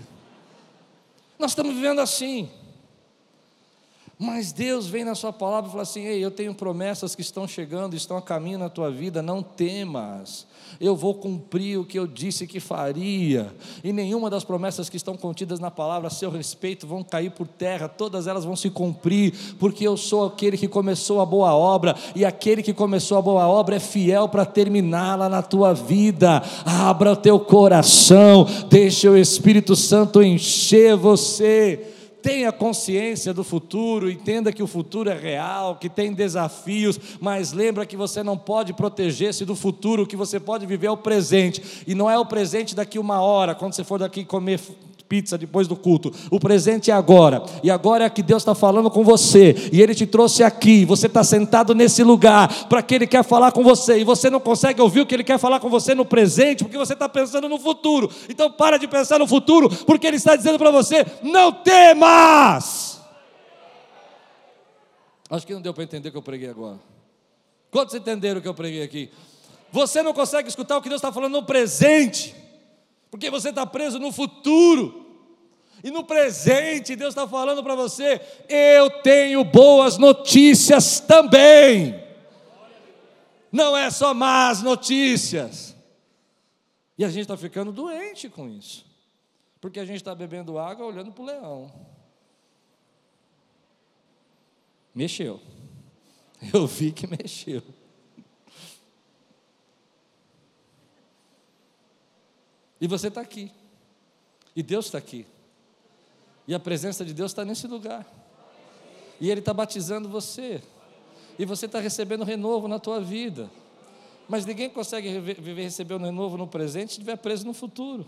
Nós estamos vivendo assim. Mas Deus vem na Sua palavra e fala assim: Ei, eu tenho promessas que estão chegando, estão a caminho na tua vida, não temas, eu vou cumprir o que eu disse que faria, e nenhuma das promessas que estão contidas na palavra a seu respeito vão cair por terra, todas elas vão se cumprir, porque eu sou aquele que começou a boa obra, e aquele que começou a boa obra é fiel para terminá-la na tua vida. Abra o teu coração, deixa o Espírito Santo encher você tenha consciência do futuro, entenda que o futuro é real, que tem desafios, mas lembra que você não pode proteger-se do futuro, o que você pode viver é o presente, e não é o presente daqui uma hora, quando você for daqui comer pizza depois do culto. O presente é agora. E agora é que Deus está falando com você. E Ele te trouxe aqui. Você está sentado nesse lugar para que Ele quer falar com você. E você não consegue ouvir o que Ele quer falar com você no presente, porque você está pensando no futuro. Então para de pensar no futuro, porque Ele está dizendo para você: não temas. Acho que não deu para entender o que eu preguei agora. Quantos entenderam o que eu preguei aqui? Você não consegue escutar o que Deus está falando no presente porque você está preso no futuro. E no presente, Deus está falando para você: eu tenho boas notícias também. Não é só más notícias. E a gente está ficando doente com isso. Porque a gente está bebendo água olhando para o leão. Mexeu. Eu vi que mexeu. E você está aqui. E Deus está aqui. E a presença de Deus está nesse lugar. E Ele está batizando você. E você está recebendo renovo na tua vida. Mas ninguém consegue viver, receber o renovo no presente se estiver preso no futuro.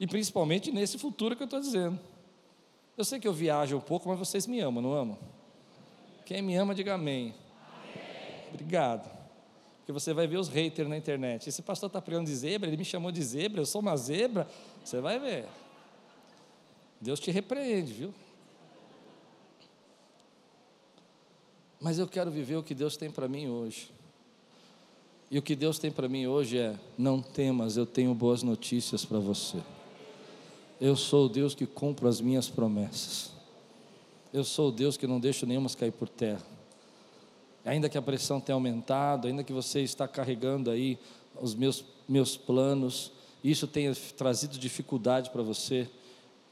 E principalmente nesse futuro que eu estou dizendo. Eu sei que eu viajo um pouco, mas vocês me amam, não amam? Quem me ama, diga amém. amém. Obrigado. Porque você vai ver os haters na internet. Esse pastor está pregando de zebra, ele me chamou de zebra, eu sou uma zebra. Você vai ver. Deus te repreende, viu? Mas eu quero viver o que Deus tem para mim hoje. E o que Deus tem para mim hoje é: não temas, eu tenho boas notícias para você. Eu sou o Deus que cumpro as minhas promessas. Eu sou o Deus que não deixo nenhumas cair por terra. Ainda que a pressão tenha aumentado, ainda que você está carregando aí os meus, meus planos, isso tenha trazido dificuldade para você,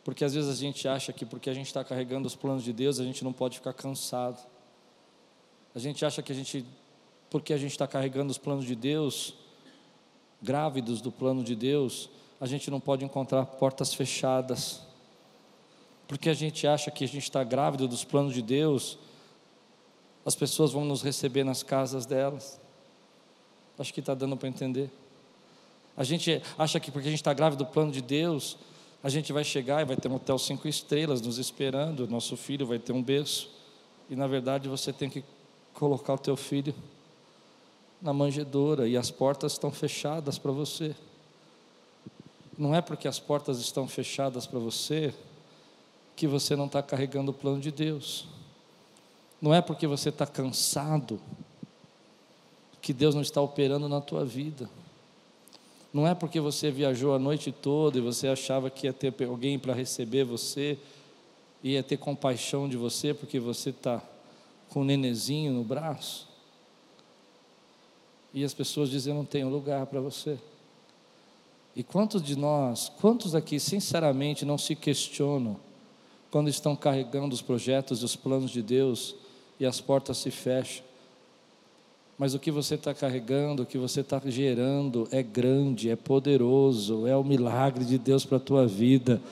porque às vezes a gente acha que porque a gente está carregando os planos de Deus, a gente não pode ficar cansado. A gente acha que a gente, porque a gente está carregando os planos de Deus, grávidos do plano de Deus, a gente não pode encontrar portas fechadas. Porque a gente acha que a gente está grávido dos planos de Deus, as pessoas vão nos receber nas casas delas. Acho que está dando para entender. A gente acha que porque a gente está grávido do plano de Deus, a gente vai chegar e vai ter um hotel cinco estrelas nos esperando, nosso filho vai ter um berço. E na verdade você tem que colocar o teu filho na manjedoura e as portas estão fechadas para você. Não é porque as portas estão fechadas para você que você não está carregando o plano de Deus. Não é porque você está cansado que Deus não está operando na tua vida. Não é porque você viajou a noite toda e você achava que ia ter alguém para receber você, ia ter compaixão de você porque você está com um nenezinho no braço. E as pessoas dizem: não tenho lugar para você. E quantos de nós, quantos aqui, sinceramente, não se questionam quando estão carregando os projetos e os planos de Deus e as portas se fecham? Mas o que você está carregando, o que você está gerando é grande, é poderoso, é o milagre de Deus para a tua vida.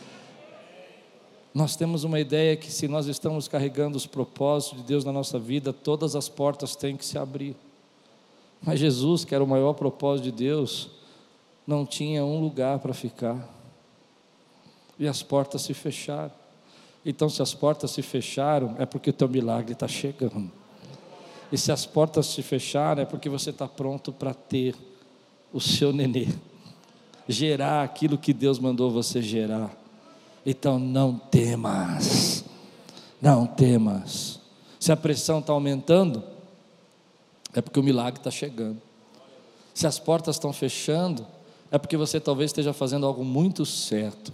Nós temos uma ideia que se nós estamos carregando os propósitos de Deus na nossa vida, todas as portas têm que se abrir. Mas Jesus, que era o maior propósito de Deus, não tinha um lugar para ficar. E as portas se fecharam. Então, se as portas se fecharam, é porque o teu milagre está chegando. E se as portas se fecharam, é porque você está pronto para ter o seu nenê, gerar aquilo que Deus mandou você gerar. Então não temas, não temas. Se a pressão está aumentando, é porque o milagre está chegando. Se as portas estão fechando, é porque você talvez esteja fazendo algo muito certo.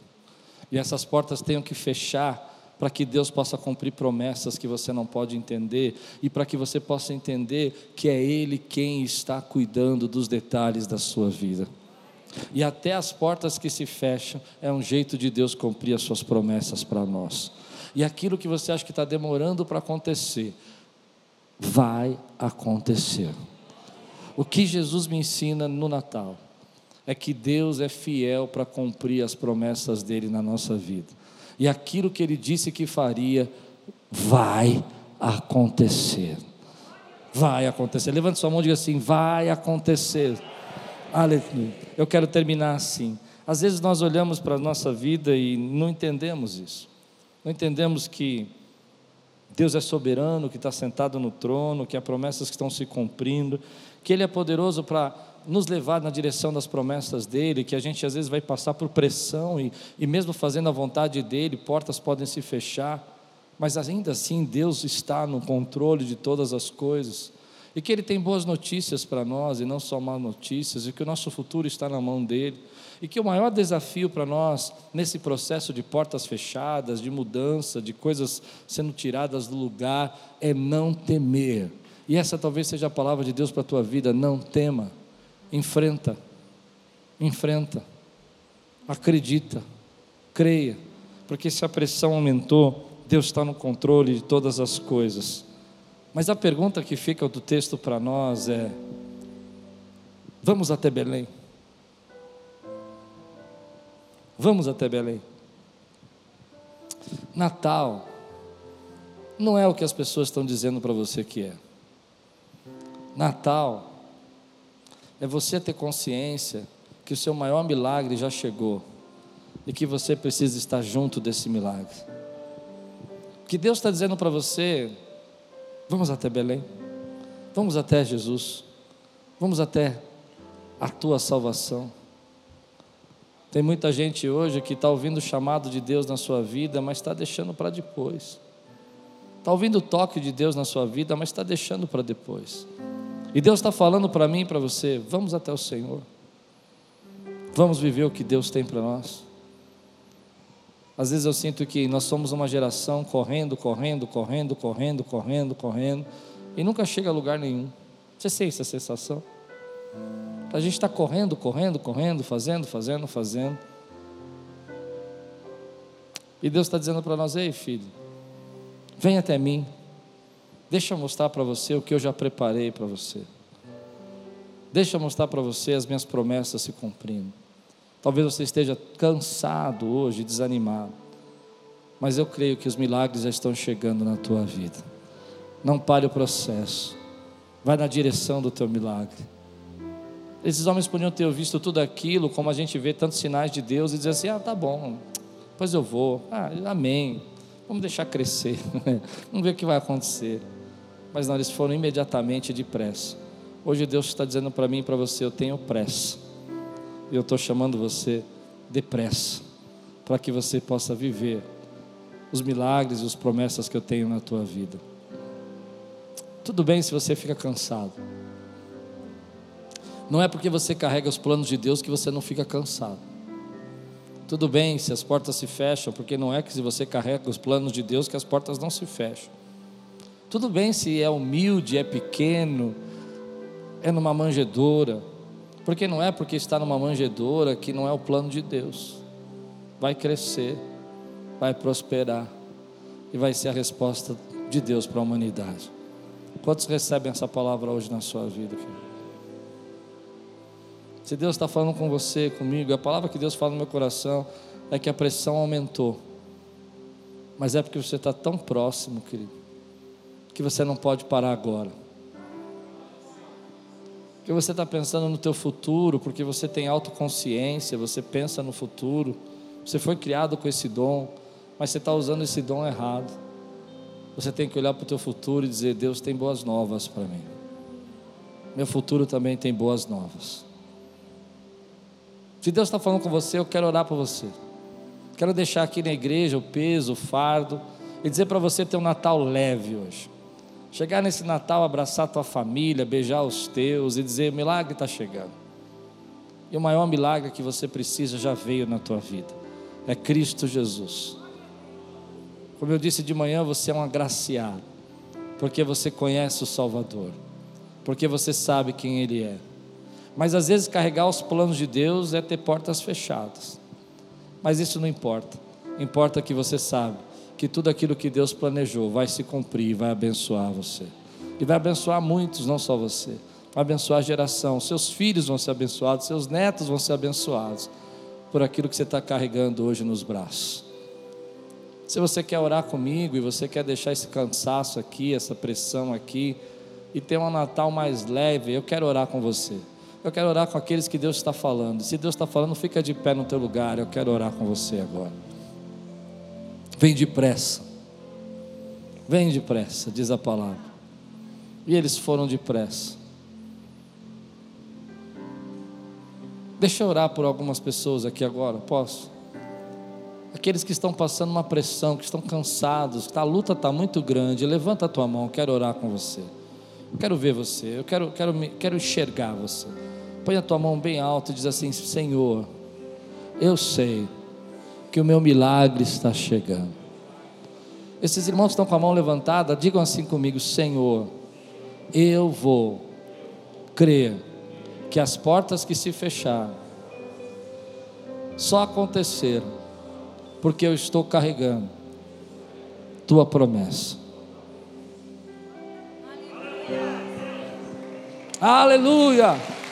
E essas portas tenham que fechar para que Deus possa cumprir promessas que você não pode entender e para que você possa entender que é Ele quem está cuidando dos detalhes da sua vida. E até as portas que se fecham é um jeito de Deus cumprir as suas promessas para nós. E aquilo que você acha que está demorando para acontecer, vai acontecer. O que Jesus me ensina no Natal é que Deus é fiel para cumprir as promessas dele na nossa vida. E aquilo que ele disse que faria, vai acontecer. Vai acontecer. Levante sua mão e diga assim: vai acontecer. Aleluia. Eu quero terminar assim. Às vezes nós olhamos para a nossa vida e não entendemos isso. Não entendemos que Deus é soberano, que está sentado no trono, que há promessas que estão se cumprindo, que Ele é poderoso para nos levar na direção das promessas dele, que a gente às vezes vai passar por pressão e, e mesmo fazendo a vontade dele, portas podem se fechar, mas ainda assim Deus está no controle de todas as coisas. E que Ele tem boas notícias para nós e não só más notícias, e que o nosso futuro está na mão dEle, e que o maior desafio para nós nesse processo de portas fechadas, de mudança, de coisas sendo tiradas do lugar, é não temer. E essa talvez seja a palavra de Deus para a tua vida: não tema, enfrenta, enfrenta, acredita Creia, porque se a pressão aumentou, Deus está no controle de todas as coisas. Mas a pergunta que fica do texto para nós é: vamos até Belém? Vamos até Belém. Natal não é o que as pessoas estão dizendo para você que é. Natal é você ter consciência que o seu maior milagre já chegou e que você precisa estar junto desse milagre. Que Deus está dizendo para você, vamos até Belém, vamos até Jesus, vamos até a tua salvação. Tem muita gente hoje que está ouvindo o chamado de Deus na sua vida, mas está deixando para depois. Está ouvindo o toque de Deus na sua vida, mas está deixando para depois. E Deus está falando para mim e para você: vamos até o Senhor. Vamos viver o que Deus tem para nós. Às vezes eu sinto que nós somos uma geração correndo, correndo, correndo, correndo, correndo, correndo, e nunca chega a lugar nenhum. Você sente essa sensação? A gente está correndo, correndo, correndo, fazendo, fazendo, fazendo. E Deus está dizendo para nós: ei, filho, vem até mim. Deixa eu mostrar para você o que eu já preparei para você. Deixa eu mostrar para você as minhas promessas se cumprindo. Talvez você esteja cansado hoje, desanimado. Mas eu creio que os milagres já estão chegando na tua vida. Não pare o processo. Vai na direção do teu milagre. Esses homens podiam ter visto tudo aquilo, como a gente vê tantos sinais de Deus, e dizer assim: ah, tá bom, pois eu vou. Ah, amém. Vamos deixar crescer. Vamos ver o que vai acontecer mas não, eles foram imediatamente depressa. Hoje Deus está dizendo para mim e para você: eu tenho pressa, e eu estou chamando você depressa, para que você possa viver os milagres e as promessas que eu tenho na tua vida. Tudo bem se você fica cansado. Não é porque você carrega os planos de Deus que você não fica cansado. Tudo bem se as portas se fecham, porque não é que se você carrega os planos de Deus que as portas não se fecham. Tudo bem se é humilde, é pequeno, é numa manjedoura, porque não é porque está numa manjedoura que não é o plano de Deus. Vai crescer, vai prosperar e vai ser a resposta de Deus para a humanidade. Quantos recebem essa palavra hoje na sua vida? Se Deus está falando com você, comigo, a palavra que Deus fala no meu coração é que a pressão aumentou, mas é porque você está tão próximo, querido que você não pode parar agora. Que você está pensando no teu futuro, porque você tem autoconsciência, você pensa no futuro. Você foi criado com esse dom, mas você está usando esse dom errado. Você tem que olhar para o teu futuro e dizer: Deus tem boas novas para mim. Meu futuro também tem boas novas. Se Deus está falando com você, eu quero orar para você. Quero deixar aqui na igreja o peso, o fardo e dizer para você ter um Natal leve hoje. Chegar nesse Natal, abraçar tua família, beijar os teus e dizer: o milagre está chegando. E o maior milagre que você precisa já veio na tua vida. É Cristo Jesus. Como eu disse de manhã, você é um agraciado, porque você conhece o Salvador, porque você sabe quem Ele é. Mas às vezes carregar os planos de Deus é ter portas fechadas. Mas isso não importa. Importa que você sabe que tudo aquilo que Deus planejou vai se cumprir vai abençoar você. E vai abençoar muitos, não só você. Vai abençoar a geração. Seus filhos vão ser abençoados, seus netos vão ser abençoados por aquilo que você está carregando hoje nos braços. Se você quer orar comigo e você quer deixar esse cansaço aqui, essa pressão aqui, e ter um Natal mais leve, eu quero orar com você. Eu quero orar com aqueles que Deus está falando. Se Deus está falando, fica de pé no teu lugar. Eu quero orar com você agora. Vem depressa. Vem depressa, diz a palavra. E eles foram depressa. Deixa eu orar por algumas pessoas aqui agora, posso? Aqueles que estão passando uma pressão, que estão cansados, que a luta está muito grande, levanta a tua mão, quero orar com você. Quero ver você, eu quero, quero, quero enxergar você. Põe a tua mão bem alta e diz assim: Senhor, eu sei que o meu milagre está chegando. Esses irmãos estão com a mão levantada, digam assim comigo: Senhor, eu vou crer que as portas que se fecharam só aconteceram porque eu estou carregando tua promessa. Aleluia!